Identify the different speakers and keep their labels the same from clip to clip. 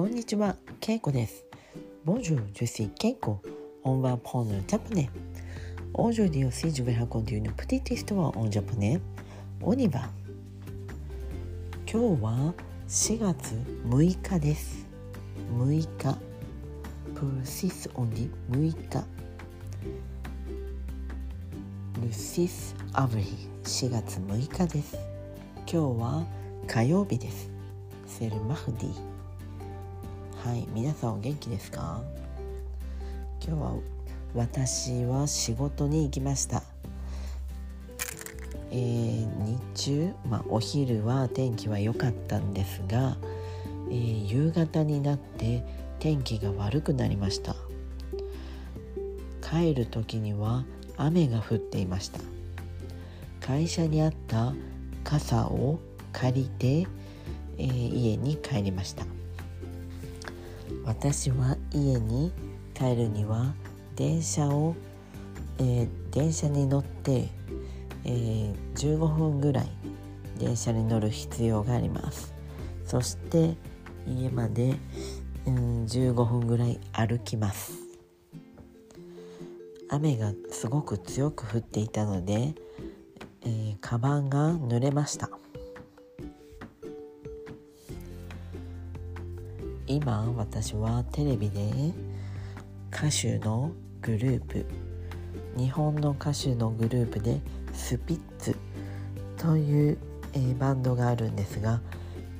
Speaker 1: こんにちは、ケイコです。Bonjour, je suis Keiko. On va prendre le japonais. Aujourd'hui aussi, je vais raconter une petite histoire en japonais. On y va. 今日は4月6日です。6日。Pour le 6 on dit 6日。Le 6 avril 4月6日です。今日は火曜日です。セルマフディ。はい、皆さんお元気ですか？今日は私は仕事に行きました。えー日中、まあ、お昼は天気は良かったんですが、えー夕方になって天気が悪くなりました。帰る時には雨が降っていました。会社にあった傘を借りて、えー家に帰りました。私は家に帰るには電車を、えー電車に乗って、えー15分ぐらい電車に乗る必要があります。そして家まで、うん、15分ぐらい歩きます。雨がすごく強く降っていたので、えーカバンが濡れました。今私はテレビで歌手のグループ日本の歌手のグループでスピッツという、えーバンドがあるんですが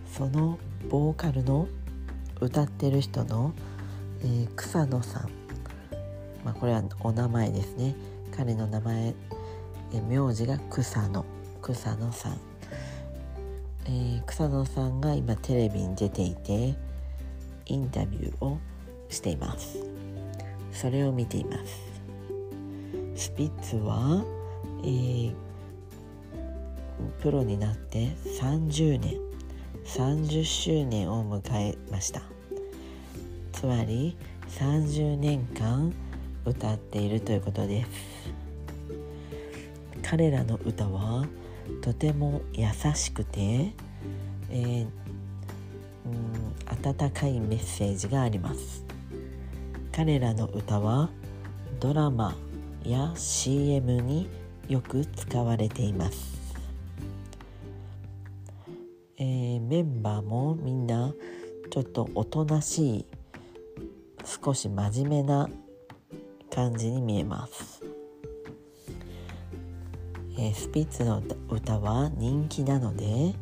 Speaker 1: そのボーカルの歌ってる人の、えー草野さん、まあ、これはお名前ですね。彼の名前、えー名字が草野。草野さん、えー草野さんが今テレビに出ていてインタビューをしています。それを見ています。スピッツは、えープロになって30年30周年を迎えました。つまり30年間歌っているということです。彼らの歌はとても優しくて、えーうん、温かいメッセージがあります。彼らの歌はドラマや CM によく使われています、えーメンバーもみんなちょっとおとなしい少し真面目な感じに見えます、えースピッツの歌は人気なので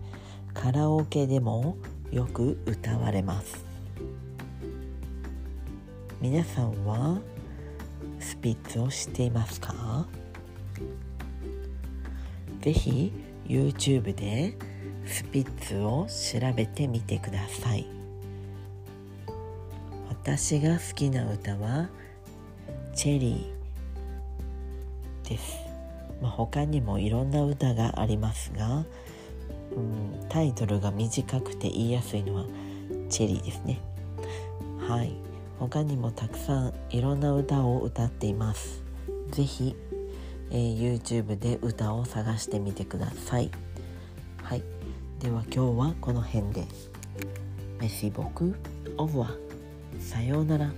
Speaker 1: カラオケでもよく歌われます。皆さんはスピッツを知っていますか？ぜひ YouTube でスピッツを調べてみてください。私が好きな歌はチェリーです、まあ、他にもいろんな歌がありますが、うん、タイトルが短くて言いやすいのはチェリーですね。はい。他にもたくさんいろんな歌を歌っています。ぜひ、えー YouTube で歌を探してみてください。はい。では今日はこの辺で。メシボクオブワ。さようなら。